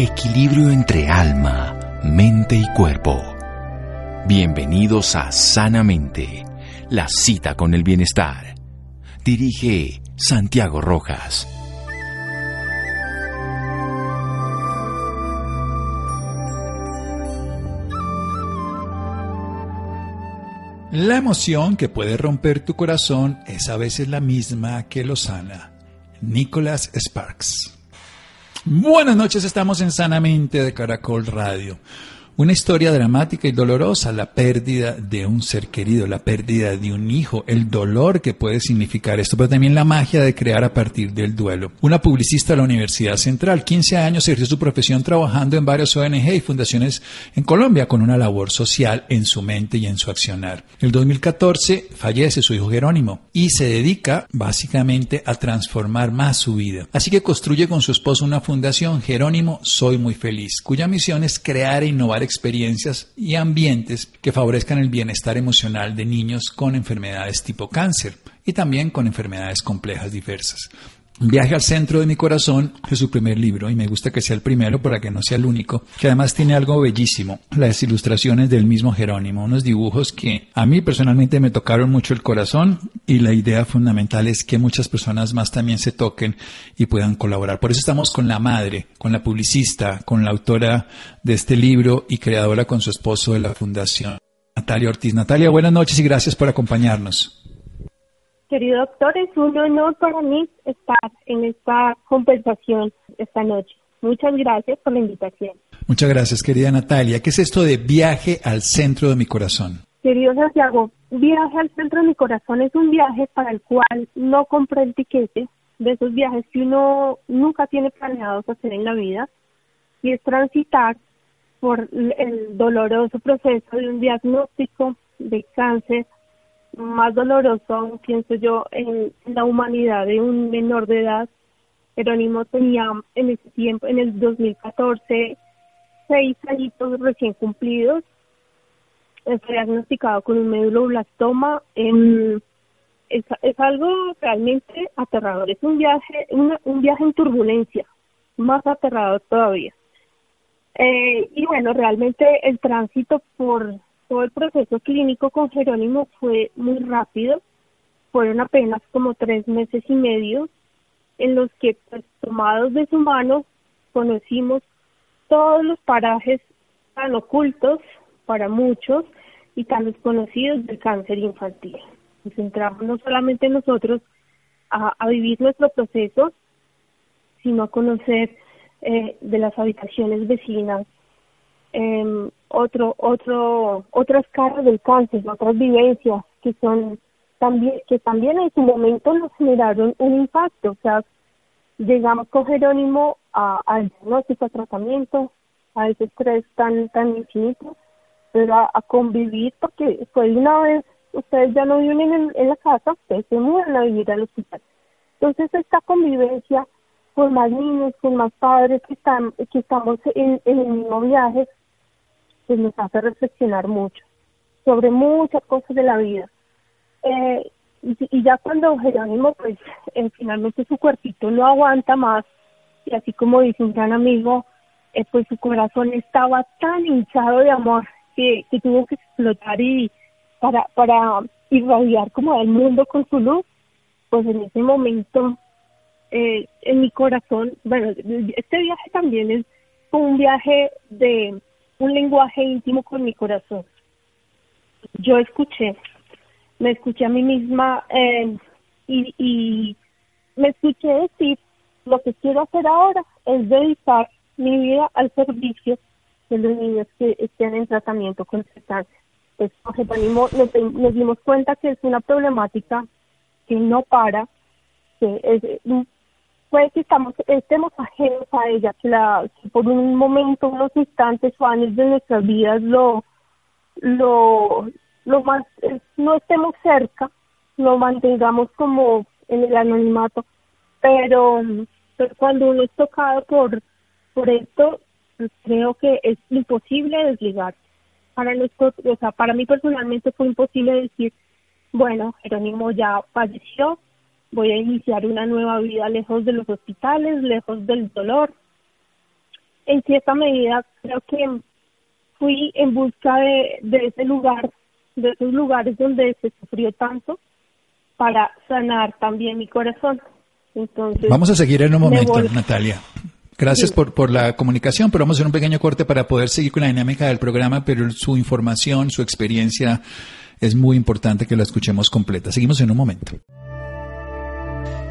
Equilibrio entre alma, mente y cuerpo. Bienvenidos a Sanamente, la cita con el bienestar. Dirige Santiago Rojas. La emoción que puede romper tu corazón es a veces la misma que lo sana. Nicholas Sparks. Buenas noches, estamos en Sanamente de Caracol Radio. Una historia dramática y dolorosa, la pérdida de un ser querido, la pérdida de un hijo, el dolor que puede significar esto, pero también la magia de crear a partir del duelo. Una publicista de la Universidad Central, 15 años, ejerció su profesión trabajando en varias ONG y fundaciones en Colombia con una labor social en su mente y en su accionar. El 2014 fallece su hijo Jerónimo y se dedica básicamente a transformar más su vida. Así que construye con su esposo una fundación, Jerónimo Soy Muy Feliz, cuya misión es crear e innovar experiencias y ambientes que favorezcan el bienestar emocional de niños con enfermedades tipo cáncer y también con enfermedades complejas diversas. Viaje al centro de mi corazón es su primer libro y me gusta que sea el primero para que no sea el único, que además tiene algo bellísimo, las ilustraciones del mismo Jerónimo, unos dibujos que a mí personalmente me tocaron mucho el corazón y la idea fundamental es que muchas personas más también se toquen y puedan colaborar. Por eso estamos con la madre, con la publicista, con la autora de este libro y creadora con su esposo de la fundación, Natalia Ortiz. Natalia, buenas noches y gracias por acompañarnos. Querido doctor, es un honor para mí estar en esta conversación esta noche. Muchas gracias por la invitación. Muchas gracias, querida Natalia. ¿Qué es esto de viaje al centro de mi corazón? Querido Santiago, viaje al centro de mi corazón es un viaje para el cual no compré el tiquete de esos viajes que uno nunca tiene planeados hacer en la vida y es transitar por el doloroso proceso de un diagnóstico de cáncer más doloroso, pienso yo, en la humanidad de un menor de edad. Jerónimo tenía en ese tiempo, en el 2014, seis añitos recién cumplidos. Fue diagnosticado con un meduloblastoma. En, es, es algo realmente aterrador. Es un viaje, un viaje en turbulencia, más aterrador todavía. Eh, y bueno, realmente el tránsito por todo el proceso clínico con Jerónimo fue muy rápido, fueron apenas como tres meses y medio en los que pues, tomados de su mano conocimos todos los parajes tan ocultos para muchos y tan desconocidos del cáncer infantil. Nos centramos no solamente nosotros a, vivir nuestro proceso, sino a conocer eh, de las habitaciones vecinas eh, otro, otro, otras caras del cáncer, otras vivencias que son también, que también en su momento nos generaron un impacto, o sea, llegamos con Jerónimo al diagnóstico, a tratamiento, a ese estrés tan, tan infinito, pero a, convivir, porque fue una vez, ustedes ya no viven en, en la casa, ustedes se mudan a vivir al hospital. Entonces esta convivencia con más niños, con más padres que están, que estamos en el mismo viaje, pues nos hace reflexionar mucho sobre muchas cosas de la vida. Eh, y, ya cuando Jerónimo, pues eh, finalmente su cuerpito no aguanta más, y así como dice un gran amigo, eh, pues su corazón estaba tan hinchado de amor que, que tuvo que explotar y para, para irradiar como el mundo con su luz, pues en ese momento eh, en mi corazón, bueno, este viaje también es un viaje de un lenguaje íntimo con mi corazón. Yo escuché, me escuché a mí misma eh, y, y me escuché decir, lo que quiero hacer ahora es dedicar mi vida al servicio de los niños que estén en tratamiento con cáncer. Pues, nos, nos dimos cuenta que es una problemática que no para, que es puede que estamos, estemos ajenos a ella, que, la, por un momento, unos instantes o años de nuestras vidas lo, lo, lo más, no estemos cerca, lo mantengamos como en el anonimato, pero, pero cuando uno es tocado por, por esto, creo que es imposible desligar. Para nosotros, o sea, para mí personalmente fue imposible decir, bueno, Jerónimo ya falleció, voy a iniciar una nueva vida lejos de los hospitales, lejos del dolor. en cierta medida creo que fui en busca de, de ese lugar, de esos lugares donde se sufrió tanto, para sanar también mi corazón. Entonces, vamos a seguir en un momento, Natalia. Gracias por, por la comunicación, pero vamos a hacer un pequeño corte para poder seguir con la dinámica del programa, pero su información, su experiencia es muy importante que la escuchemos completa. Seguimos en un momento.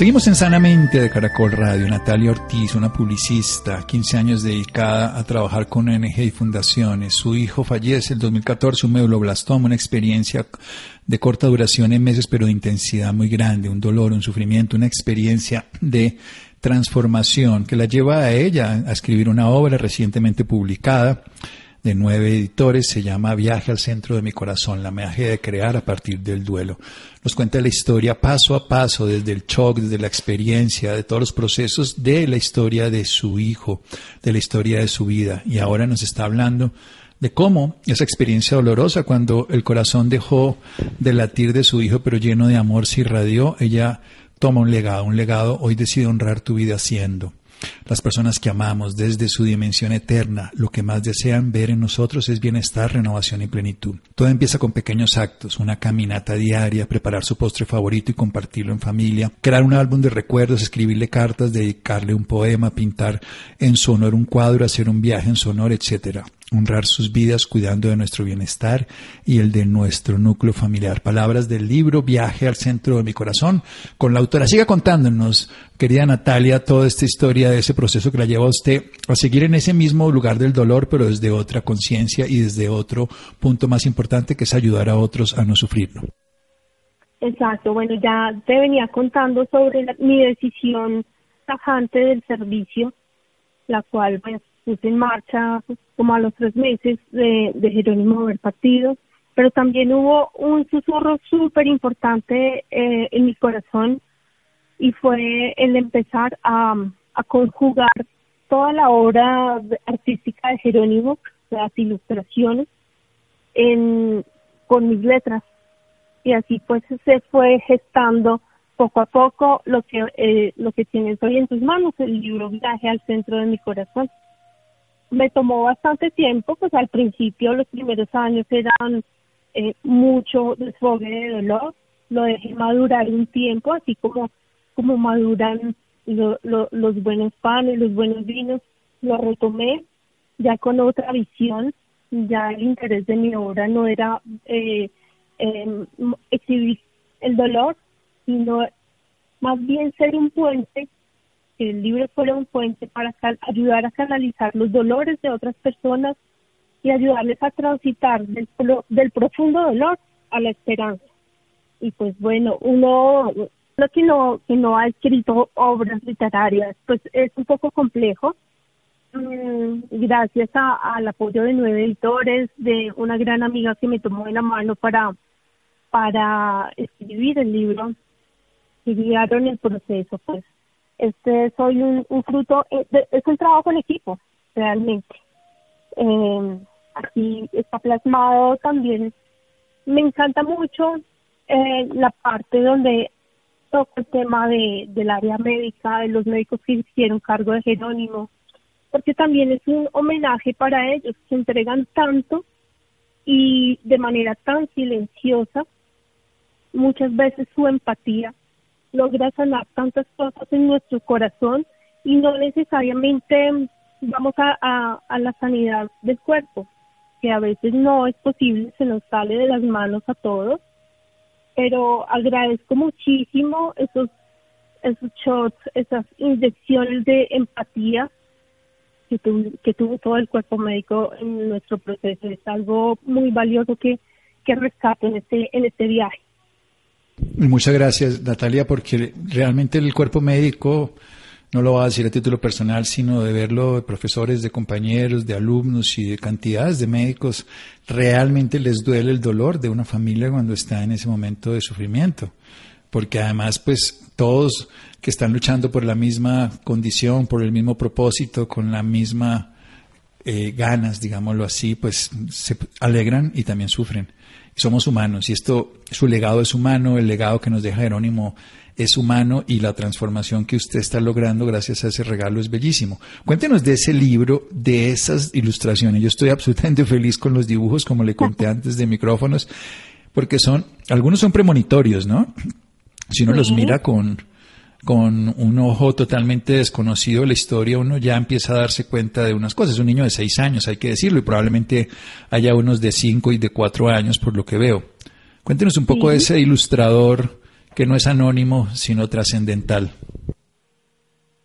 Seguimos en Sanamente de Caracol Radio. Natalia Ortiz, una publicista, 15 años dedicada a trabajar con ONG y fundaciones. Su hijo fallece el 2014, un medulloblastoma, una experiencia de corta duración en meses, pero de intensidad muy grande, un dolor, un sufrimiento, una experiencia de transformación que la lleva a ella a escribir una obra recientemente publicada de nueve editores, se llama Viaje al centro de mi corazón, la magia de crear a partir del duelo. Nos cuenta la historia paso a paso, desde el shock, desde la experiencia, de todos los procesos de la historia de su hijo, de la historia de su vida. Y ahora nos está hablando de cómo esa experiencia dolorosa, cuando el corazón dejó de latir de su hijo, pero lleno de amor se irradió, ella toma un legado, un legado, hoy decide honrar tu vida siendo. Las personas que amamos desde su dimensión eterna, lo que más desean ver en nosotros es bienestar, renovación y plenitud. Todo empieza con pequeños actos, una caminata diaria, preparar su postre favorito y compartirlo en familia, crear un álbum de recuerdos, escribirle cartas, dedicarle un poema, pintar en su honor un cuadro, hacer un viaje en su honor, etc honrar sus vidas cuidando de nuestro bienestar y el de nuestro núcleo familiar. Palabras del libro Viaje al centro de mi corazón con la autora. Siga contándonos, querida Natalia, toda esta historia de ese proceso que la lleva a usted a seguir en ese mismo lugar del dolor, pero desde otra conciencia y desde otro punto más importante que es ayudar a otros a no sufrirlo. Exacto, bueno, ya te venía contando sobre mi decisión tajante del servicio, la cual pues puse en marcha como a los tres meses de, Jerónimo del partido, pero también hubo un susurro súper importante eh, en mi corazón y fue el empezar a, conjugar toda la obra artística de Jerónimo, las ilustraciones, en, con mis letras. Y así pues se fue gestando poco a poco lo que, eh, lo que tienes hoy en tus manos, el libro Viaje al centro de mi corazón me tomó bastante tiempo, pues al principio los primeros años eran eh, mucho desfogue de dolor, lo dejé madurar un tiempo, así como como maduran los buenos panes, los buenos vinos, lo retomé ya con otra visión, ya el interés de mi obra no era eh, eh, exhibir el dolor, sino más bien ser un puente que el libro fuera un puente para ayudar a canalizar los dolores de otras personas y ayudarles a transitar del, del profundo dolor a la esperanza. Y pues bueno, uno, que no, que no ha escrito obras literarias, pues es un poco complejo. Mm, gracias al apoyo de nueve editores, de una gran amiga que me tomó de la mano para, para escribir el libro y guiaron el proceso, pues este soy un, fruto, eh, es un trabajo en equipo, realmente. Eh, aquí está plasmado también, me encanta mucho eh, la parte donde toca el tema de, del área médica, de los médicos que hicieron cargo de Jerónimo, porque también es un homenaje para ellos, que entregan tanto y de manera tan silenciosa, muchas veces su empatía logra sanar tantas cosas en nuestro corazón y no necesariamente vamos a, a, la sanidad del cuerpo, que a veces no es posible, se nos sale de las manos a todos, pero agradezco muchísimo esos, esos shots, esas inyecciones de empatía que, que tuvo todo el cuerpo médico en nuestro proceso. Es algo muy valioso que, que rescato en este, en este viaje. Muchas gracias, Natalia, porque realmente el cuerpo médico, no lo va a decir a título personal, sino de verlo de profesores, de compañeros, de alumnos y de cantidades de médicos, realmente les duele el dolor de una familia cuando está en ese momento de sufrimiento. porque además pues todos que están luchando por la misma condición, por el mismo propósito, con la misma eh, ganas, digámoslo así, pues se alegran y también sufren. Somos humanos y esto, su legado es humano, el legado que nos deja Jerónimo es humano y la transformación que usted está logrando gracias a ese regalo es bellísimo. Cuéntenos de ese libro, de esas ilustraciones. Yo estoy absolutamente feliz con los dibujos, como le conté antes de micrófonos, porque son, algunos son premonitorios, ¿no? Si uno los mira con, con un ojo totalmente desconocido de la historia, uno ya empieza a darse cuenta de unas cosas. Es un niño de seis años, hay que decirlo, y probablemente haya unos de cinco y de cuatro años, por lo que veo. Cuéntenos un poco de ese ilustrador que no es anónimo, sino trascendental.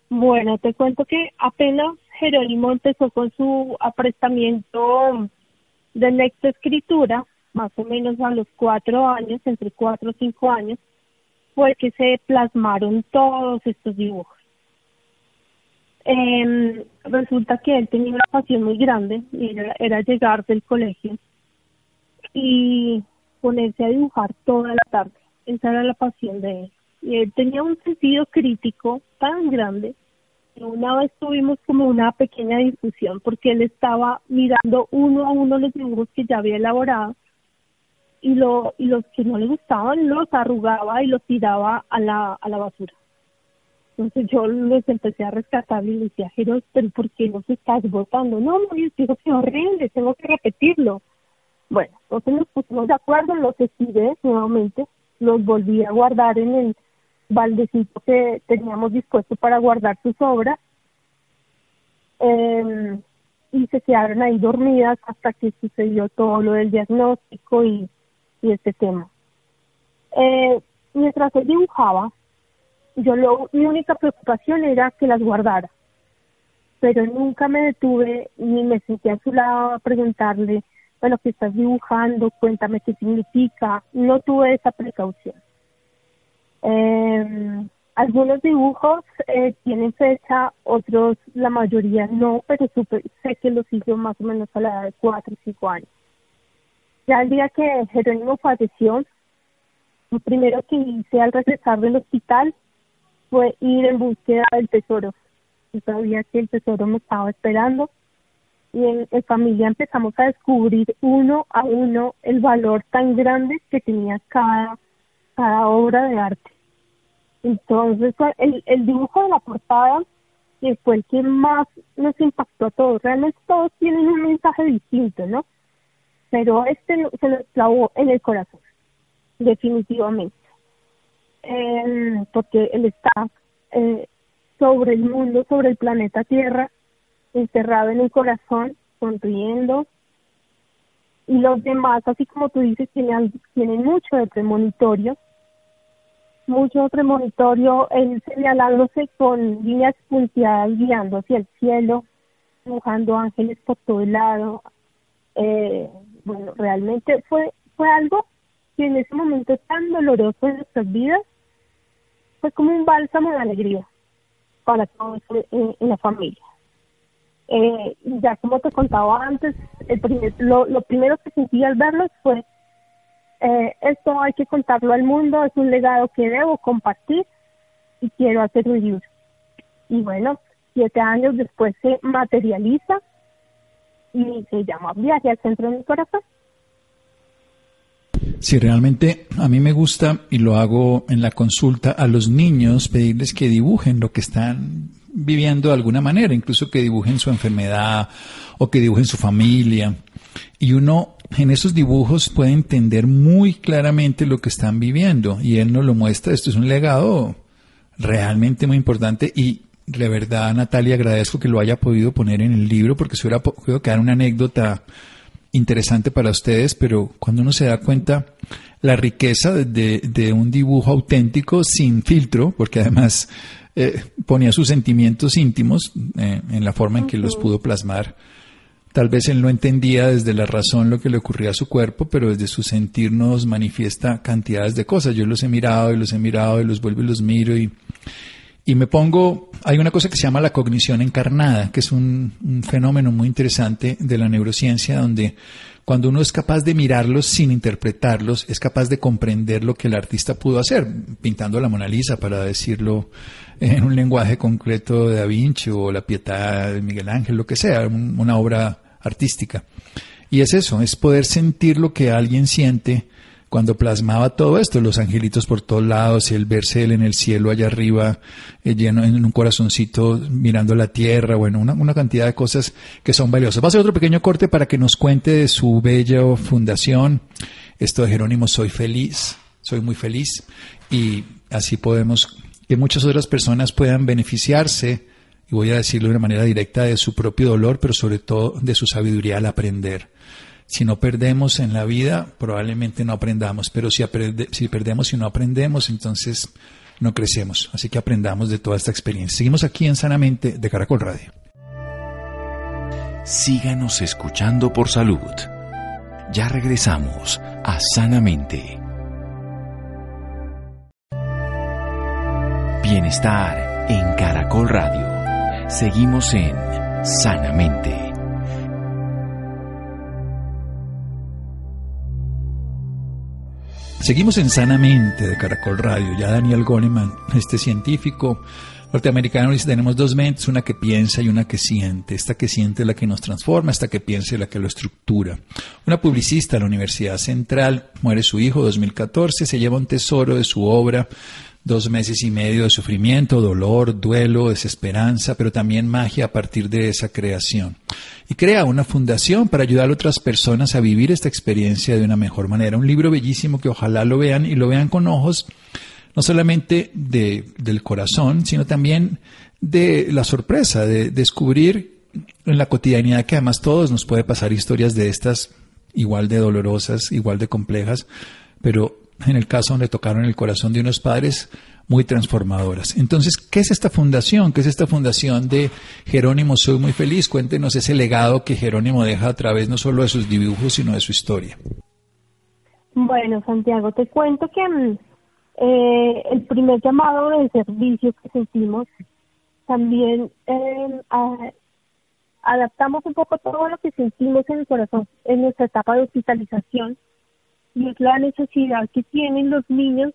Bueno, te cuento que apenas Jerónimo empezó con su aprestamiento de lectoescritura, más o menos a los cuatro años, entre cuatro o cinco años, fue que se plasmaron todos estos dibujos. Eh, resulta que él tenía una pasión muy grande era llegar del colegio y ponerse a dibujar toda la tarde. Esa era la pasión de él. Y él tenía un sentido crítico tan grande que una vez tuvimos como una pequeña discusión porque él estaba mirando uno a uno los dibujos que ya había elaborado y, lo, y los que no le gustaban los arrugaba y los tiraba a la, a la basura. Entonces yo los empecé a rescatar y le decía, Jeros, pero ¿por qué los estás botando? No, no, yo digo que horrible, tengo que repetirlo. Bueno, entonces nos pusimos de acuerdo, los estiré nuevamente los volví a guardar en el baldecito que teníamos dispuesto para guardar sus obras eh, y se quedaron ahí dormidas hasta que sucedió todo lo del diagnóstico y, y este tema. Eh, mientras él dibujaba, yo lo, mi única preocupación era que las guardara, pero nunca me detuve ni me senté a su lado a preguntarle bueno, que estás dibujando, cuéntame qué significa. No tuve esa precaución. Eh, algunos dibujos eh, tienen fecha, otros, la mayoría no, pero sé que los hizo más o menos a la edad de 4 o 5 años. Ya el día que Jerónimo falleció, lo primero que hice al regresar del hospital fue ir en búsqueda del tesoro. Yo sabía que el tesoro me estaba esperando y en, familia empezamos a descubrir uno a uno el valor tan grande que tenía cada, cada obra de arte. Entonces, el, el dibujo de la portada fue el que más nos impactó a todos. Realmente todos tienen un mensaje distinto, ¿no? Pero este se nos clavó en el corazón, definitivamente. Eh, porque él está eh, sobre el mundo, sobre el planeta Tierra, encerrado en el corazón, sonriendo. Y los demás, así como tú dices, tienen, tienen mucho de premonitorio, mucho premonitorio, él señalándose con líneas punteadas guiando hacia el cielo, dibujando ángeles por todo lado. Eh, bueno, realmente fue, fue algo que en ese momento tan doloroso en nuestras vidas fue como un bálsamo de alegría para todos en la familia. Eh, ya como te contaba antes, el primer, lo, lo primero que sentí al verlos fue, eh, esto hay que contarlo al mundo, es un legado que debo compartir y quiero hacer un libro. Y bueno, siete años después se materializa y se llama Viaje al centro de mi corazón. Si realmente a mí me gusta y lo hago en la consulta a los niños, pedirles que dibujen lo que están viviendo de alguna manera, incluso que dibujen su enfermedad o que dibujen su familia. Y uno en esos dibujos puede entender muy claramente lo que están viviendo y él nos lo muestra. Esto es un legado realmente muy importante y de verdad, Natalia, agradezco que lo haya podido poner en el libro porque se hubiera podido quedar una anécdota interesante para ustedes, pero cuando uno se da cuenta la riqueza de, de un dibujo auténtico sin filtro, porque además eh, ponía sus sentimientos íntimos eh, en la forma en que los pudo plasmar. Tal vez él no entendía desde la razón lo que le ocurría a su cuerpo, pero desde su sentir nos manifiesta cantidades de cosas. Yo los he mirado y los he mirado y los vuelvo y los miro y, Y me pongo, hay una cosa que se llama la cognición encarnada, que es un, fenómeno muy interesante de la neurociencia, donde cuando uno es capaz de mirarlos sin interpretarlos, es capaz de comprender lo que el artista pudo hacer, pintando la Mona Lisa, para decirlo en un lenguaje concreto de Da Vinci o la Pietà de Miguel Ángel, lo que sea, una obra artística. Y es eso, es poder sentir lo que alguien siente cuando plasmaba todo esto, los angelitos por todos lados, el verse él en el cielo allá arriba, eh, lleno en un corazoncito mirando la tierra, bueno, una, una, cantidad de cosas que son valiosas. Va a ser otro pequeño corte para que nos cuente de su bella fundación, esto de Jerónimo, soy feliz, soy muy feliz, y así podemos que muchas otras personas puedan beneficiarse, y voy a decirlo de una manera directa, de su propio dolor, pero sobre todo de su sabiduría al aprender. Si no perdemos en la vida, probablemente no aprendamos, pero si, si perdemos y no aprendemos, entonces no crecemos. Así que aprendamos de toda esta experiencia. Seguimos aquí en Sanamente de Caracol Radio. Síganos escuchando por salud. Ya regresamos a Sanamente. Bienestar en Caracol Radio. Seguimos en Sanamente. Seguimos en Sanamente de Caracol Radio. Ya Daniel Goleman, este científico norteamericano, dice, tenemos dos mentes, una que piensa y una que siente. Esta que siente es la que nos transforma, esta que piensa es la que lo estructura. Una publicista de la Universidad Central, muere su hijo 2014, se lleva un tesoro de su obra, dos meses y medio de sufrimiento, dolor, duelo, desesperanza, pero también magia a partir de esa creación. Y crea una fundación para ayudar a otras personas a vivir esta experiencia de una mejor manera. Un libro bellísimo que ojalá lo vean y lo vean con ojos no solamente de, del corazón, sino también de la sorpresa, de descubrir en la cotidianidad que además todos nos puede pasar historias de estas igual de dolorosas, igual de complejas, pero en el caso donde tocaron el corazón de unos padres muy transformadoras. Entonces, ¿qué es esta fundación? ¿Qué es esta fundación de Jerónimo Soy Muy Feliz? Cuéntenos ese legado que Jerónimo deja a través no solo de sus dibujos, sino de su historia. Bueno, Santiago, te cuento que mm, eh, el primer llamado de servicio que sentimos también eh, adaptamos un poco todo lo que sentimos en el corazón en nuestra etapa de hospitalización y es la necesidad que tienen los niños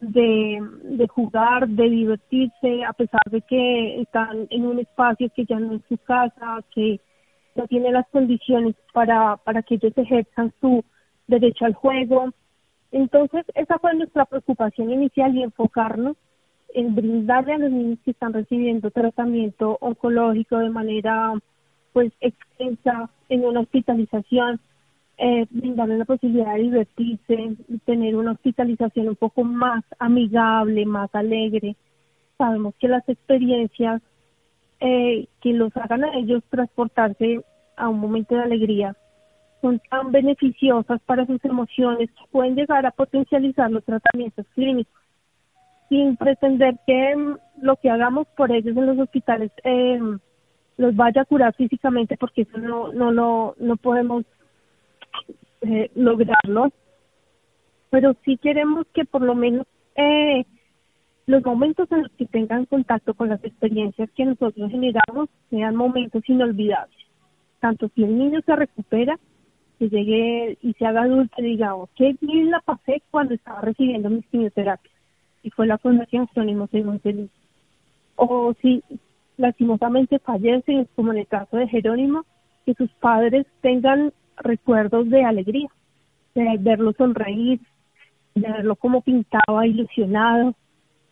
de, de jugar, de divertirse, a pesar de que están en un espacio que ya no es su casa, que no tiene las condiciones para, para que ellos ejerzan su derecho al juego. Entonces, esa fue nuestra preocupación inicial y enfocarnos en brindarle a los niños que están recibiendo tratamiento oncológico de manera pues extensa en una hospitalización eh, brindarle la posibilidad de divertirse, tener una hospitalización un poco más amigable, más alegre. Sabemos que las experiencias eh, que los hagan a ellos transportarse a un momento de alegría son tan beneficiosas para sus emociones que pueden llegar a potencializar los tratamientos clínicos sin pretender que mm, lo que hagamos por ellos en los hospitales eh, los vaya a curar físicamente porque eso no no lo no podemos eh, lograrlo, pero sí queremos que por lo menos eh, los momentos en los que tengan contacto con las experiencias que nosotros generamos sean momentos inolvidables. Tanto si el niño se recupera, que llegue y se haga adulto y diga, oh, qué bien la pasé cuando estaba recibiendo mis quimioterapias. Y fue la Fundación Soy muy feliz. O si lastimosamente fallece, como en el caso de Jerónimo, que sus padres tengan recuerdos de alegría, de verlo sonreír, de verlo como pintaba, ilusionado.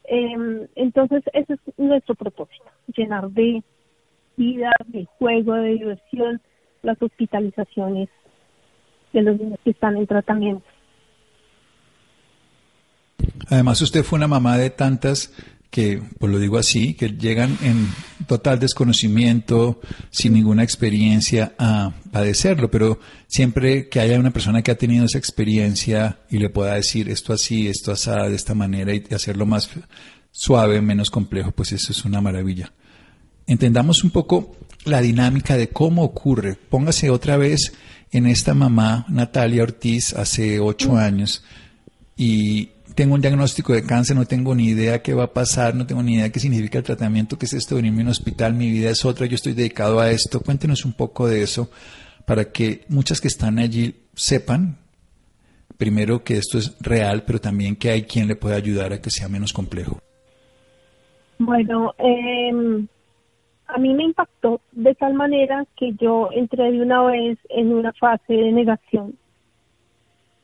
Eh, entonces, ese es nuestro propósito, llenar de vida, de juego, de diversión, las hospitalizaciones de los niños que están en tratamiento. Además, usted fue una mamá de tantas que, pues lo digo así, que llegan en total desconocimiento, sin ninguna experiencia a padecerlo, pero siempre que haya una persona que ha tenido esa experiencia y le pueda decir esto así, esto así, de esta manera y hacerlo más suave, menos complejo, pues eso es una maravilla. Entendamos un poco la dinámica de cómo ocurre. Póngase otra vez en esta mamá, Natalia Ortiz, hace ocho años, y tengo un diagnóstico de cáncer, no tengo ni idea qué va a pasar, no tengo ni idea qué significa el tratamiento, qué es esto venirme a un hospital, mi vida es otra, yo estoy dedicado a esto. Cuéntenos un poco de eso para que muchas que están allí sepan, primero que esto es real, pero también que hay quien le puede ayudar a que sea menos complejo. Bueno, eh, a mí me impactó de tal manera que yo entré de una vez en una fase de negación.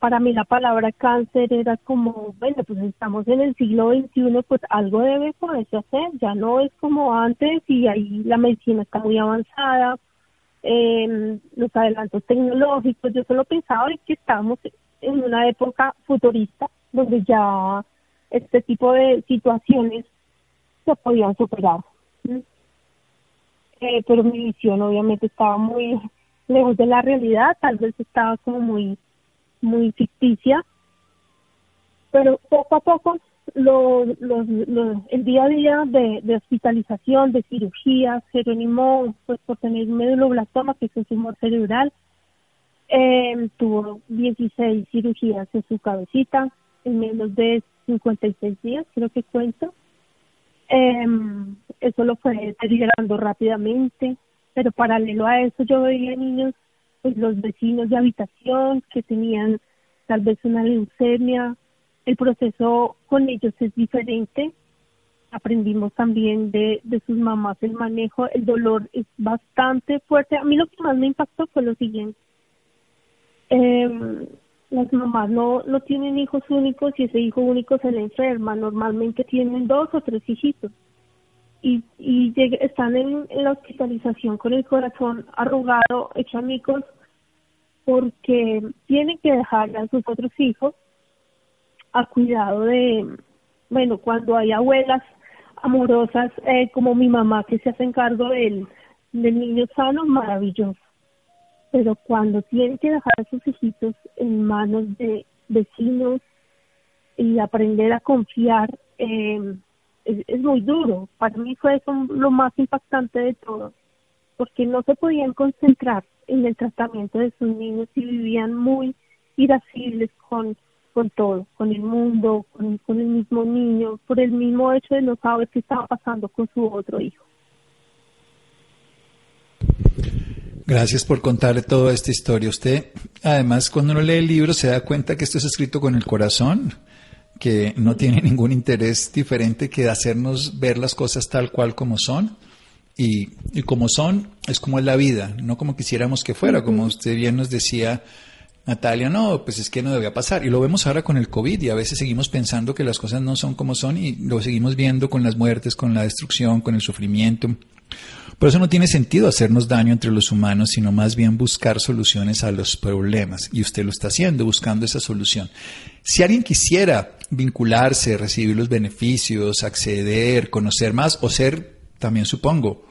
Para mí la palabra cáncer era como, bueno, pues estamos en el siglo XXI, pues algo debe poderse hacer, ya no es como antes y ahí la medicina está muy avanzada, eh, los adelantos tecnológicos, yo solo pensaba que estábamos en una época futurista donde ya este tipo de situaciones se podían superar. Eh, pero mi visión obviamente estaba muy lejos de la realidad, tal vez estaba como muy, muy ficticia, pero poco a poco lo, el día a día de, hospitalización, de cirugías, Jerónimo, pues por tener meduloblastoma, que es un tumor cerebral, eh, tuvo 16 cirugías en su cabecita en menos de 56 días, creo que cuento. Eh, eso lo fue deteriorando rápidamente, pero paralelo a eso yo veía niños, pues los vecinos de habitación que tenían tal vez una leucemia, el proceso con ellos es diferente, aprendimos también de, de sus mamás el manejo, el dolor es bastante fuerte. A mí lo que más me impactó fue lo siguiente. Eh, las mamás no, no tienen hijos únicos y ese hijo único se le enferma. Normalmente tienen dos o tres hijitos y, y están en, la hospitalización con el corazón arrugado, hecho amigos, porque tienen que dejar a sus otros hijos a cuidado de, bueno, cuando hay abuelas amorosas eh, como mi mamá que se hacen cargo del, del niño sano, maravilloso. Pero cuando tienen que dejar a sus hijitos en manos de vecinos y aprender a confiar, eh, es, muy duro. Para mí fue eso lo más impactante de todo, porque no se podían concentrar en el tratamiento de sus niños y vivían muy irascibles con, con todo, con el mundo, con, con el mismo niño, por el mismo hecho de no saber qué estaba pasando con su otro hijo. Gracias por contar toda esta historia. Usted, además, cuando uno lee el libro se da cuenta que esto es escrito con el corazón que no tiene ningún interés diferente que hacernos ver las cosas tal cual como son. Y, y, como son, es como es la vida, no como quisiéramos que fuera, como usted bien nos decía, Natalia, no, pues es que no debía pasar. Y lo vemos ahora con el COVID y a veces seguimos pensando que las cosas no son como son y lo seguimos viendo con las muertes, con la destrucción, con el sufrimiento. Por eso no tiene sentido hacernos daño entre los humanos, sino más bien buscar soluciones a los problemas. Y usted lo está haciendo, buscando esa solución. Si alguien quisiera vincularse, recibir los beneficios, acceder, conocer más o ser, también supongo,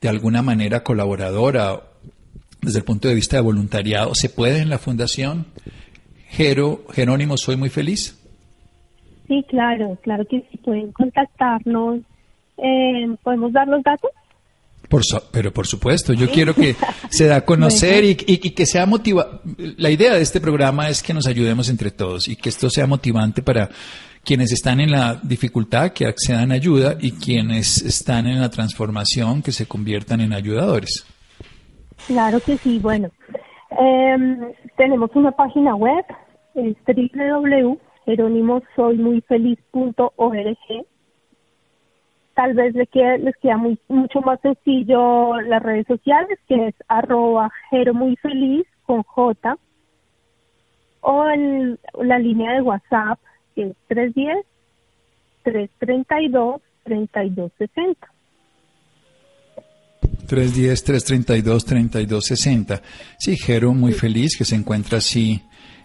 de alguna manera colaboradora desde el punto de vista de voluntariado, ¿se puede en la fundación? Jero, Jerónimo, soy muy feliz. Sí, claro, claro que sí, pueden contactarnos. Eh, ¿Podemos dar los datos? Por pero por supuesto, yo quiero que se da a conocer y, y, que sea motiva. La idea de este programa es que nos ayudemos entre todos y que esto sea motivante para quienes están en la dificultad, que accedan a ayuda y quienes están en la transformación, que se conviertan en ayudadores. Claro que sí, bueno. Em, tenemos una página web, es www.jeronimosoymuyfeliz.org tal vez les queda, les queda muy, mucho más sencillo las redes sociales, que es arroba Jero muy feliz con J, o el, la línea de WhatsApp, que es 310-332-3260. 310-332-3260. Sí, Jero, muy feliz que se encuentra así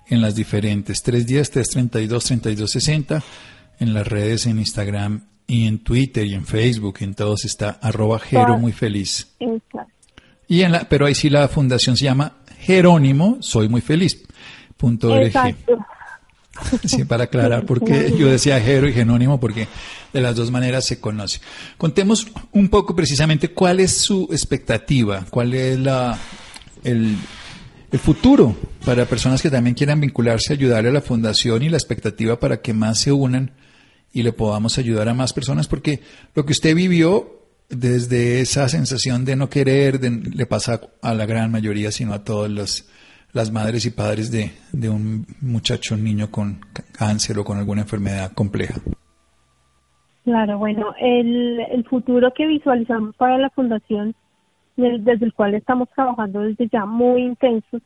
en las diferentes. 310-332-3260 en las redes en Instagram y en Twitter y en Facebook, en todos está arroba Jero muy feliz. Y en la, pero ahí sí la fundación se llama Jerónimo, soy muy feliz. Punto Sí, para aclarar, porque yo decía Jero y Jerónimo, porque de las dos maneras se conoce. Contemos un poco precisamente cuál es su expectativa, cuál es la, el, el futuro para personas que también quieran vincularse, ayudarle a la fundación y la expectativa para que más se unan y le podamos ayudar a más personas, porque lo que usted vivió desde esa sensación de no querer, le pasa a la gran mayoría, sino a todas las, las madres y padres de, de un muchacho, un niño con cáncer o con alguna enfermedad compleja. Claro, bueno, el, el futuro que visualizamos para la fundación, desde el cual estamos trabajando desde ya muy intenso,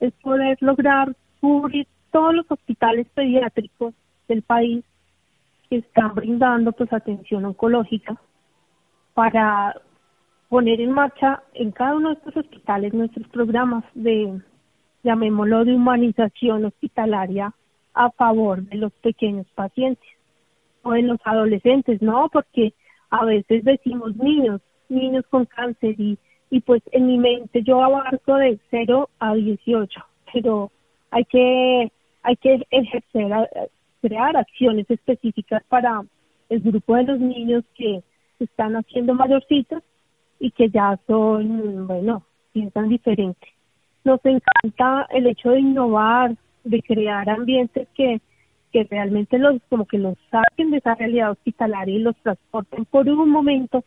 es poder lograr cubrir todos los hospitales pediátricos del país que están brindando pues atención oncológica para poner en marcha en cada uno de estos hospitales nuestros programas de, llamémoslo, de humanización hospitalaria a favor de los pequeños pacientes o de los adolescentes, ¿no? Porque a veces decimos niños, niños con cáncer y, y pues en mi mente yo abarco de 0 a 18, pero hay que hay que ejercer, crear acciones específicas para el grupo de los niños que están haciendo mayorcitos y que ya son, bueno, piensan diferente. Nos encanta el hecho de innovar, de crear ambientes que, que realmente los, como que los saquen de esa realidad hospitalaria y los transporten por un momento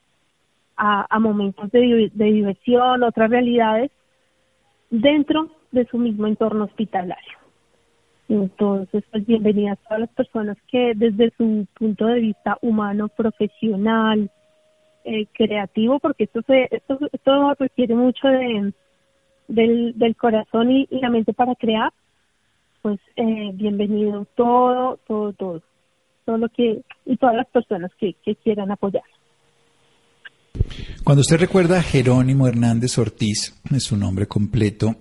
a, momentos de diversión, otras realidades, dentro de su mismo entorno hospitalario. Entonces, pues bienvenidas a todas las personas que desde su punto de vista humano, profesional, eh, creativo, porque esto, se, esto, esto requiere mucho de, del, del corazón y, la mente para crear, pues eh, bienvenido todo, todo, todo, todo lo que, y todas las personas que, que quieran apoyar. Cuando usted recuerda a Jerónimo Hernández Ortiz, es su nombre completo,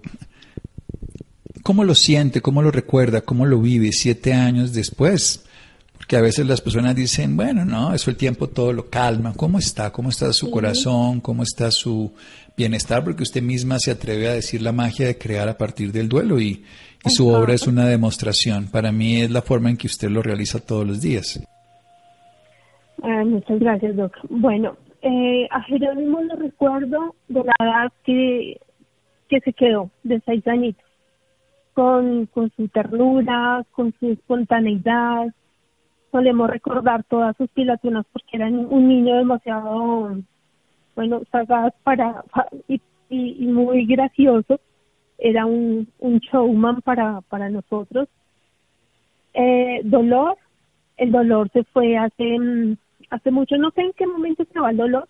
¿cómo lo siente? ¿Cómo lo recuerda? ¿Cómo lo vive siete años después? que a veces las personas dicen, bueno, no, eso el tiempo todo lo calma. ¿Cómo está? ¿Cómo está su corazón? ¿Cómo está su bienestar? Porque usted misma se atreve a decir la magia de crear a partir del duelo y, su obra es una demostración. Para mí es la forma en que usted lo realiza todos los días. Ah, muchas gracias, Doc. Bueno, eh, a Jerónimo lo recuerdo de la edad que, que se quedó, de seis añitos, con, con su ternura, con su espontaneidad, solemos recordar todas sus pilatunas porque era un niño demasiado, bueno, sagaz para, y, muy gracioso. Era un, un showman para, para nosotros. Eh, dolor, el dolor se fue hace, hace mucho, no sé en qué momento se va el dolor,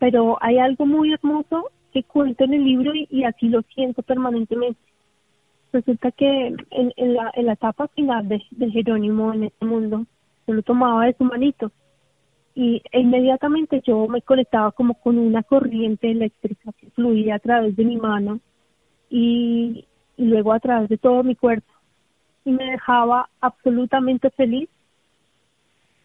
pero hay algo muy hermoso que cuento en el libro y así lo siento permanentemente resulta que en, la, en la etapa final de, Jerónimo en este mundo, yo lo tomaba de su manito. Y e inmediatamente yo me conectaba como con una corriente eléctrica que fluía a través de mi mano y, y luego a través de todo mi cuerpo. Y me dejaba absolutamente feliz.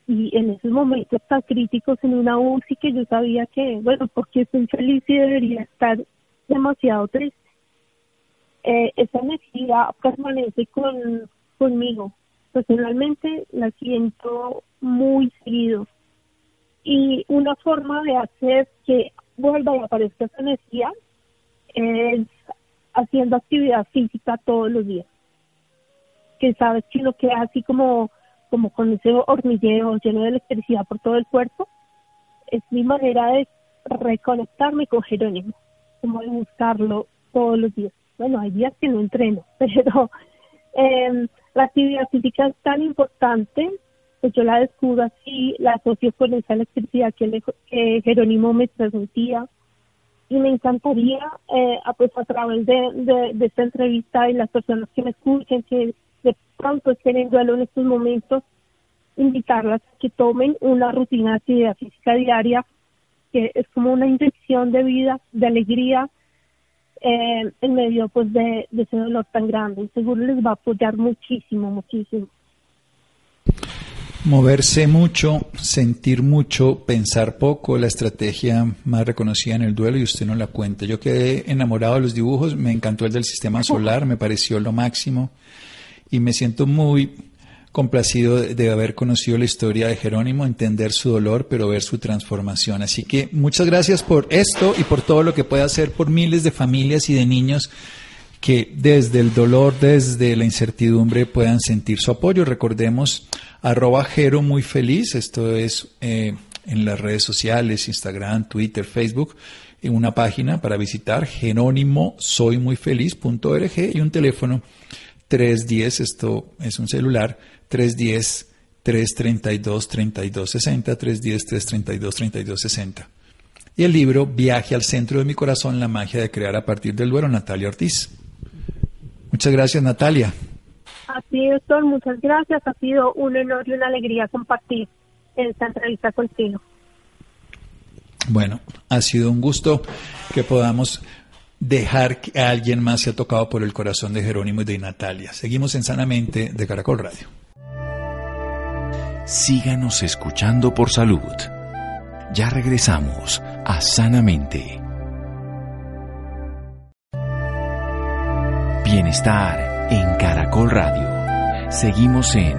Y en esos momentos tan críticos en una UCI que yo sabía que, bueno, porque estoy feliz y debería estar demasiado triste eh, esa energía permanece con, conmigo. Personalmente la siento muy seguido. Y una forma de hacer que vuelva y aparezca esa energía es haciendo actividad física todos los días. Que sabes que lo que así como, como con ese hormigueo lleno de electricidad por todo el cuerpo, es mi manera de reconectarme con Jerónimo, como de buscarlo todos los días bueno, hay días que no entreno, pero eh, la actividad física es tan importante, pues yo la descubro así, la asocio con esa electricidad que, Jerónimo me transmitía y me encantaría, eh, pues a través de, de, esta entrevista y las personas que me escuchen, que de pronto estén en duelo en estos momentos, invitarlas a que tomen una rutina de actividad física diaria, que es como una inyección de vida, de alegría, eh, en medio pues de, ese dolor tan grande seguro les va a apoyar muchísimo, muchísimo. Moverse mucho, sentir mucho, pensar poco, la estrategia más reconocida en el duelo y usted no la cuenta. Yo quedé enamorado de los dibujos, me encantó el del sistema solar, me pareció lo máximo y me siento muy complacido de haber conocido la historia de Jerónimo, entender su dolor, pero ver su transformación. Así que muchas gracias por esto y por todo lo que puede hacer por miles de familias y de niños que desde el dolor, desde la incertidumbre puedan sentir su apoyo. Recordemos arroba Jero muy feliz, esto es eh, en las redes sociales, Instagram, Twitter, Facebook, en una página para visitar jerónimo soy muy feliz.org y un teléfono 310, esto es un celular, 310 332 3260, 310 332 3260. Y el libro Viaje al centro de mi corazón, la magia de crear a partir del duelo, Natalia Ortiz. Muchas gracias, Natalia. A ti, doctor, muchas gracias. Ha sido un honor y una alegría compartir esta entrevista contigo. Bueno, ha sido un gusto que podamos dejar que alguien más se ha tocado por el corazón de Jerónimo y de Natalia. Seguimos en Sanamente de Caracol Radio. Síganos escuchando por salud. Ya regresamos a Sanamente. Bienestar en Caracol Radio. Seguimos en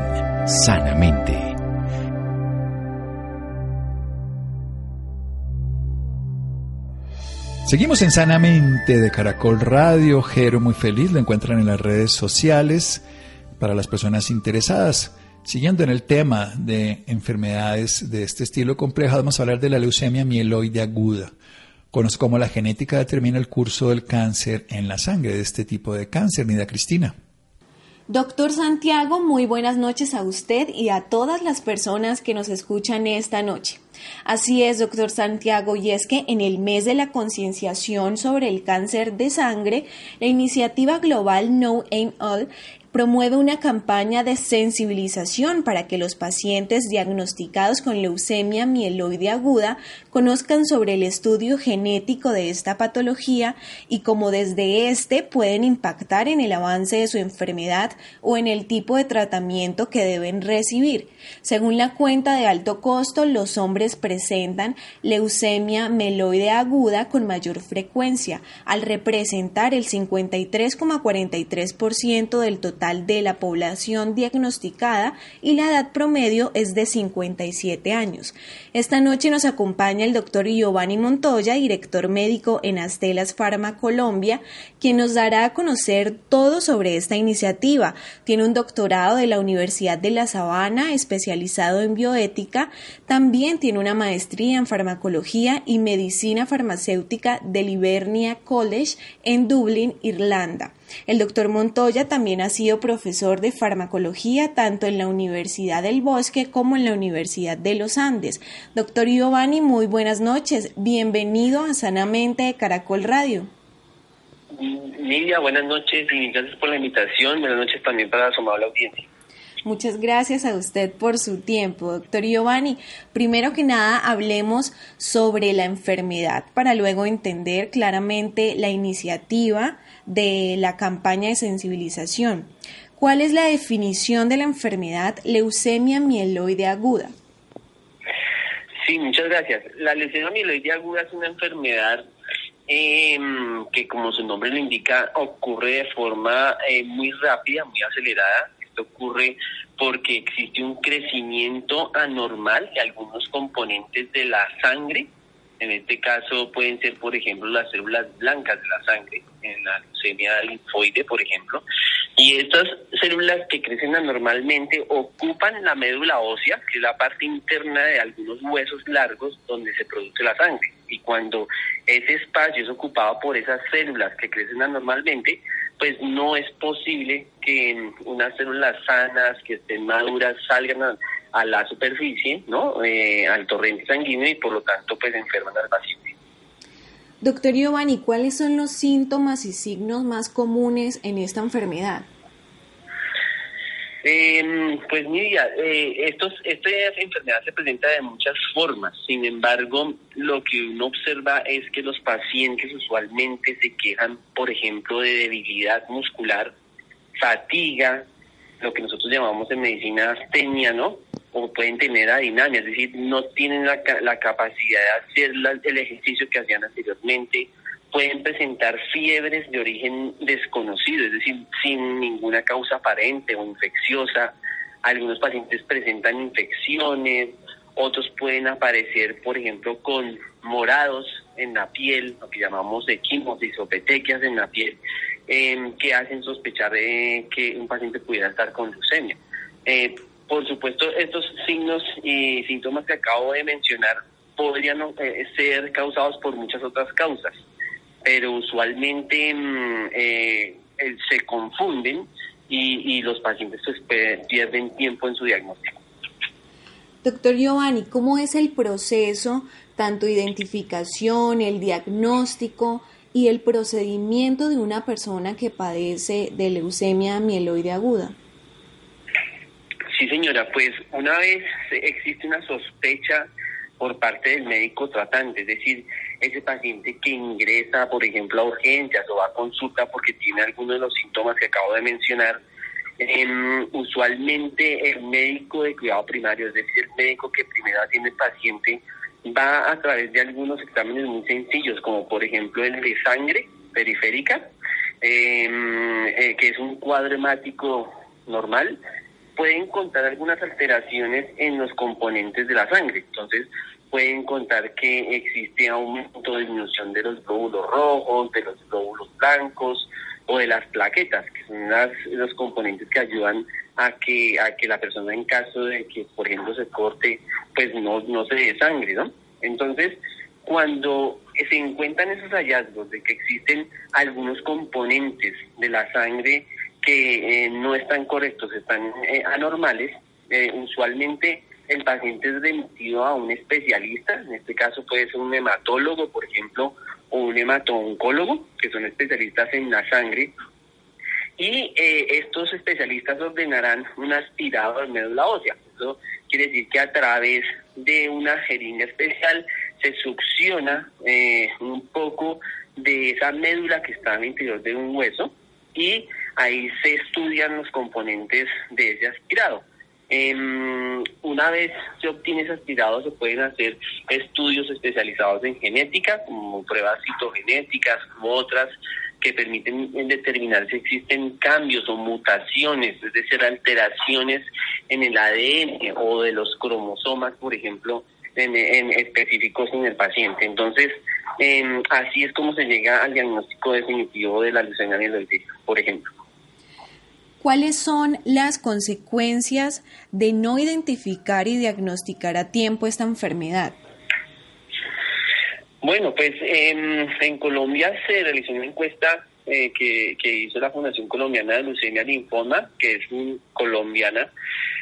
Sanamente. Seguimos en Sanamente de Caracol Radio. Jero muy feliz, lo encuentran en las redes sociales para las personas interesadas. Siguiendo en el tema de enfermedades de este estilo complejo, vamos a hablar de la leucemia mieloide aguda. Conoce cómo la genética determina el curso del cáncer en la sangre de este tipo de cáncer, Nida Cristina. Doctor Santiago, muy buenas noches a usted y a todas las personas que nos escuchan esta noche. Así es, doctor Santiago, y es que en el mes de la concienciación sobre el cáncer de sangre, la iniciativa global No Aim All promueve una campaña de sensibilización para que los pacientes diagnosticados con leucemia mieloide aguda conozcan sobre el estudio genético de esta patología y cómo desde este pueden impactar en el avance de su enfermedad o en el tipo de tratamiento que deben recibir. Según la cuenta de alto costo, los hombres presentan leucemia mieloide aguda con mayor frecuencia, al representar el 53,43% del total de la población diagnosticada y la edad promedio es de 57 años. Esta noche nos acompaña el doctor Giovanni Montoya, director médico en Astelas Pharma Colombia, quien nos dará a conocer todo sobre esta iniciativa. Tiene un doctorado de la Universidad de La Sabana, especializado en bioética. También tiene una maestría en farmacología y medicina farmacéutica del Hibernia College en Dublín, Irlanda. El doctor Montoya también ha sido profesor de farmacología tanto en la Universidad del Bosque como en la Universidad de los Andes. Doctor Giovanni, muy buenas noches. Bienvenido a Sanamente de Caracol Radio. Lidia, buenas noches y gracias por la invitación. Buenas noches también para su amable audiencia. Muchas gracias a usted por su tiempo, doctor Giovanni. Primero que nada, hablemos sobre la enfermedad para luego entender claramente la iniciativa de la campaña de sensibilización. ¿Cuál es la definición de la enfermedad leucemia mieloide aguda? Sí, muchas gracias. La leucemia mieloide aguda es una enfermedad eh, que, como su nombre lo indica, ocurre de forma eh, muy rápida, muy acelerada. Esto ocurre porque existe un crecimiento anormal de algunos componentes de la sangre en este caso pueden ser, por ejemplo, las células blancas de la sangre, en la leucemia linfoide, por ejemplo. Y estas células que crecen anormalmente ocupan la médula ósea, que es la parte interna de algunos huesos largos donde se produce la sangre. Y cuando ese espacio es ocupado por esas células que crecen anormalmente, pues no es posible que unas células sanas, que estén maduras, salgan a a la superficie, ¿no? Eh, al torrente sanguíneo y por lo tanto pues enferman al paciente. Doctor Giovanni, ¿cuáles son los síntomas y signos más comunes en esta enfermedad? Eh, pues mira, eh, estos, esta enfermedad se presenta de muchas formas, sin embargo, lo que uno observa es que los pacientes usualmente se quejan, por ejemplo, de debilidad muscular, fatiga, lo que nosotros llamamos en medicina astenia, ¿no? o pueden tener adinamia, es decir, no tienen la, la capacidad de hacer el ejercicio que hacían anteriormente, pueden presentar fiebres de origen desconocido, es decir, sin ninguna causa aparente o infecciosa. Algunos pacientes presentan infecciones, otros pueden aparecer, por ejemplo, con morados en la piel, lo que llamamos equimosis o petequias en la piel, em, que hacen sospechar que un paciente pudiera estar con leucemia. Eh, por supuesto, estos signos y síntomas que acabo de mencionar podrían eh, ser causados por muchas otras causas, pero usualmente mm, eh, se confunden y, los pacientes pues, pierden tiempo en su diagnóstico. Doctor Giovanni, ¿cómo es el proceso, tanto identificación, el diagnóstico y el procedimiento de una persona que padece de leucemia mieloide aguda? Sí, señora, pues una vez existe una sospecha por parte del médico tratante, es decir, ese paciente que ingresa, por ejemplo, a urgencias o a consulta porque tiene alguno de los síntomas que acabo de mencionar, em, usualmente el médico de cuidado primario, es decir, el médico que primero atiende al paciente, va a través de algunos exámenes muy sencillos, como por ejemplo el de sangre periférica, em, eh, que es un cuadro hemático normal, puede encontrar algunas alteraciones en los componentes de la sangre. Entonces, puede encontrar que existe aumento o disminución de los glóbulos rojos, de los glóbulos blancos o de las plaquetas, que son los componentes que ayudan a que a que la persona en caso de que, por ejemplo, se corte, pues no, no se sangre, ¿no? Entonces, cuando se encuentran esos hallazgos de que existen algunos componentes de la sangre que eh, no están correctos, están eh, anormales, eh, usualmente el paciente es remitido a un especialista, en este caso puede ser un hematólogo, por ejemplo, un hemato-oncólogo, que son especialistas en la sangre, y estos especialistas ordenarán un aspirado de médula ósea. Eso quiere decir que a través de una jeringa especial se succiona un poco de esa médula que está el interior de un hueso y ahí se estudian los componentes de ese aspirado. Em, una vez se obtiene ese aspirado, se pueden hacer estudios especializados en genética, como pruebas citogenéticas u otras que permiten determinar si existen cambios o mutaciones, es decir, alteraciones en el ADN o de los cromosomas, por ejemplo, en, específicos en el paciente. Entonces, em, así es como se llega al diagnóstico definitivo de la leucemia mieloide, por ejemplo. ¿Cuáles son las consecuencias de no identificar y diagnosticar a tiempo esta enfermedad? Bueno, pues en Colombia se realizó una encuesta eh, que, hizo la Fundación Colombiana de Leucemia Linfoma, que es un, colombiana,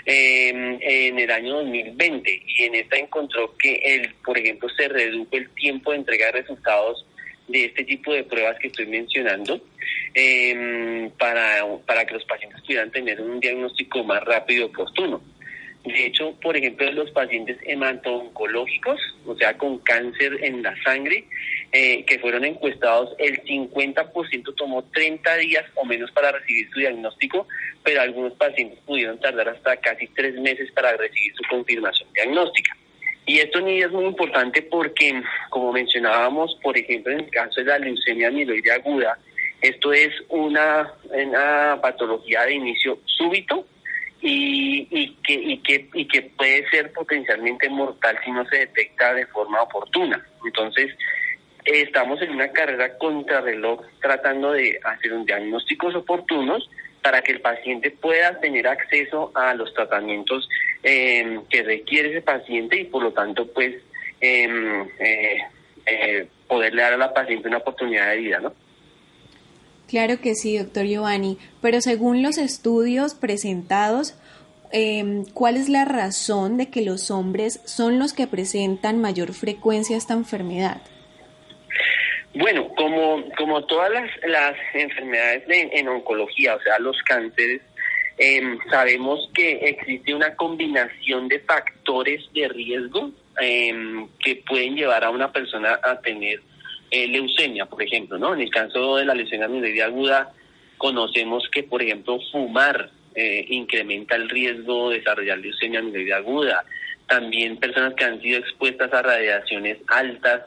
em, en el año 2020 y en esta encontró que, el, por ejemplo, se redujo el tiempo de entrega de resultados de este tipo de pruebas que estoy mencionando eh, para, para que los pacientes pudieran tener un diagnóstico más rápido y oportuno. De hecho, por ejemplo, los pacientes hemato-oncológicos, o sea, con cáncer en la sangre, eh, que fueron encuestados, el 50% tomó 30 días o menos para recibir su diagnóstico, pero algunos pacientes pudieron tardar hasta casi tres meses para recibir su confirmación diagnóstica. Y esto ni es muy importante porque, como mencionábamos, por ejemplo, en el caso de la leucemia amiloide aguda, esto es una, una patología de inicio súbito y, y, que, y, que, y que puede ser potencialmente mortal si no se detecta de forma oportuna. Entonces, estamos en una carrera contrarreloj tratando de hacer un diagnósticos oportunos para que el paciente pueda tener acceso a los tratamientos eh, que requiere ese paciente y por lo tanto pues em, eh, eh, poderle dar a la paciente una oportunidad de vida, ¿no? Claro que sí, doctor Giovanni, pero según los estudios presentados, em, ¿cuál es la razón de que los hombres son los que presentan mayor frecuencia esta enfermedad? Bueno, como, como todas las, las enfermedades en oncología, o sea, los cánceres, em, sabemos que existe una combinación de factores de riesgo em, que pueden llevar a una persona a tener eh, leucemia, por ejemplo, ¿no? En el caso de la leucemia amiloide aguda, conocemos que, por ejemplo, fumar eh, incrementa el riesgo de desarrollar leucemia amiloide aguda. También personas que han sido expuestas a radiaciones altas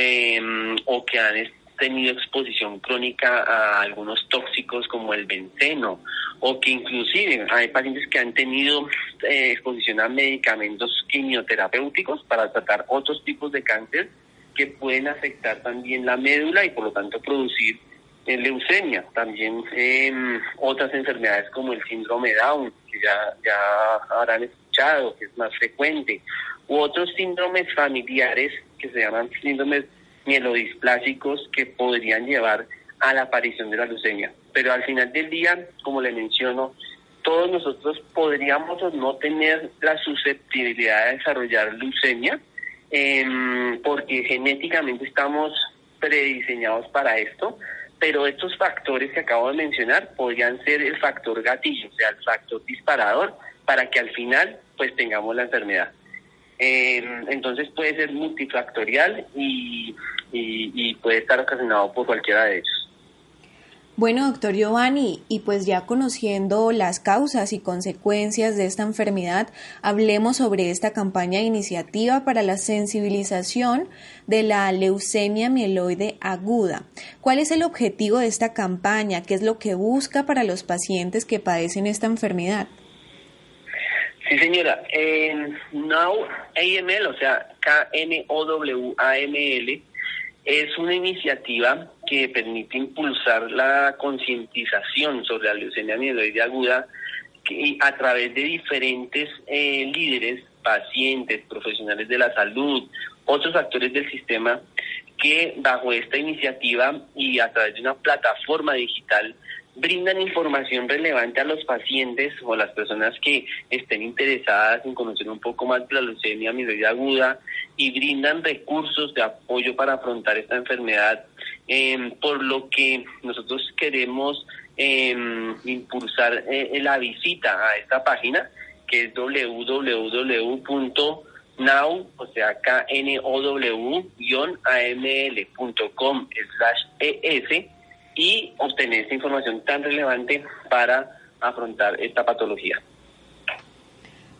Em, o que han tenido exposición crónica a algunos tóxicos como el benceno o que inclusive hay pacientes que han tenido eh, exposición a medicamentos quimioterapéuticos para tratar otros tipos de cáncer que pueden afectar también la médula y por lo tanto producir leucemia, también em, otras enfermedades como el síndrome Down, que ya, ya habrán escuchado, que es más frecuente, u otros síndromes familiares que se llaman síndromes mielodisplásicos que podrían llevar a la aparición de la leucemia. Pero al final del día, como le menciono, todos nosotros podríamos o no tener la susceptibilidad de desarrollar leucemia, em, porque genéticamente estamos prediseñados para esto, pero estos factores que acabo de mencionar podrían ser el factor gatillo, o sea, el factor disparador, para que al final pues tengamos la enfermedad. Em, entonces puede ser multifactorial y, y puede estar ocasionado por cualquiera de ellos. Bueno, doctor Giovanni, y pues ya conociendo las causas y consecuencias de esta enfermedad, hablemos sobre esta campaña de iniciativa para la sensibilización de la leucemia mieloide aguda. ¿Cuál es el objetivo de esta campaña? ¿Qué es lo que busca para los pacientes que padecen esta enfermedad? Sí, señora. En Now AML, o sea, K-N-O-W-A-M-L, es una iniciativa que permite impulsar la concientización sobre la leucemia mieloide aguda a través de diferentes eh, líderes, pacientes, profesionales de la salud, otros actores del sistema que bajo esta iniciativa y a través de una plataforma digital brindan información relevante a los pacientes o a las personas que estén interesadas en conocer un poco más de la leucemia mieloide aguda y brindan recursos de apoyo para afrontar esta enfermedad, em, por lo que nosotros queremos em, impulsar eh, la visita a esta página que es www.now, o sea, know-aml.com slash es y obtener esta información tan relevante para afrontar esta patología.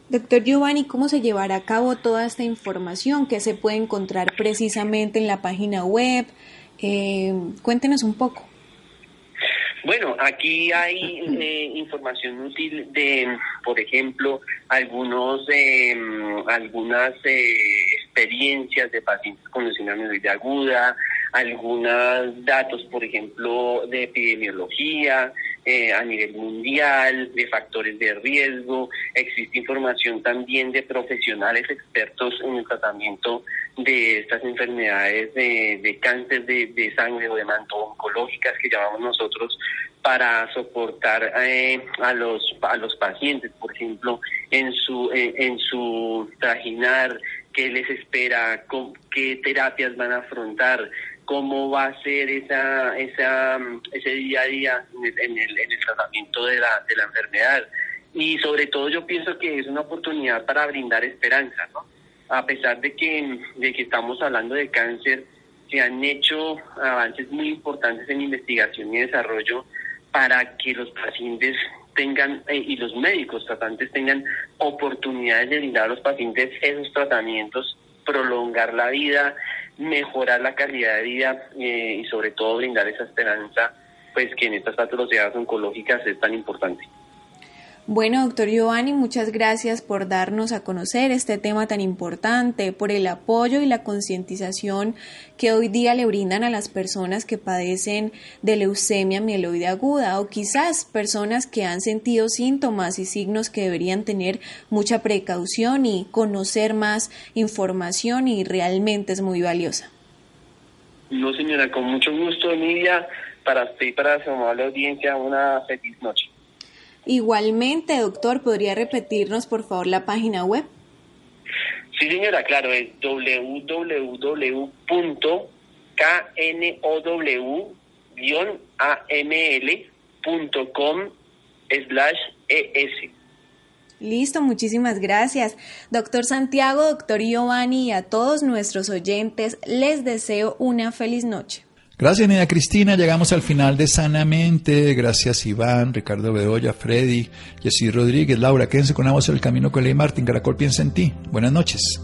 Doctor Giovanni, ¿cómo se llevará a cabo toda esta información que se puede encontrar precisamente en la página web? Eh, cuéntenos un poco. Bueno, aquí hay eh, información útil de, por ejemplo, algunos, em, algunas eh, experiencias de pacientes con leucemia mieloide aguda, algunos datos, por ejemplo, de epidemiología eh, a nivel mundial, de factores de riesgo. Existe información también de profesionales expertos en el tratamiento de estas enfermedades de, cáncer de, sangre o de manto oncológicas que llamamos nosotros para soportar eh, a los a los pacientes, por ejemplo, en su en su trajinar, qué les espera, qué terapias van a afrontar, cómo va a ser esa, esa, ese día a día en el, en el tratamiento de la, de la enfermedad. Y sobre todo yo pienso que es una oportunidad para brindar esperanza, ¿no? A pesar de que, de que estamos hablando de cáncer, se han hecho avances muy importantes en investigación y desarrollo para que los pacientes tengan eh, y los médicos tratantes tengan oportunidades de brindar a los pacientes esos tratamientos, prolongar la vida, mejorar la calidad de vida eh, y sobre todo brindar esa esperanza pues que en estas patologías oncológicas es tan importante. Bueno, doctor Giovanni, muchas gracias por darnos a conocer este tema tan importante, por el apoyo y la concientización que hoy día le brindan a las personas que padecen de leucemia mieloide aguda o quizás personas que han sentido síntomas y signos que deberían tener mucha precaución y conocer más información y realmente es muy valiosa. No, señora, con mucho gusto, Emilia, para usted y para su amable audiencia, una feliz noche. Igualmente, doctor, ¿podría repetirnos por favor la página web? Sí, señora, claro, es www.know-aml.com slash es. Listo, muchísimas gracias. Doctor Santiago, doctor Giovanni y a todos nuestros oyentes les deseo una feliz noche. Gracias, Nina Cristina. Llegamos al final de Sanamente. Gracias, Iván, Ricardo Bedoya, Freddy, Jessy Rodríguez, Laura. Quédense con la voz del camino con Ley Martín. Caracol piensa en ti. Buenas noches.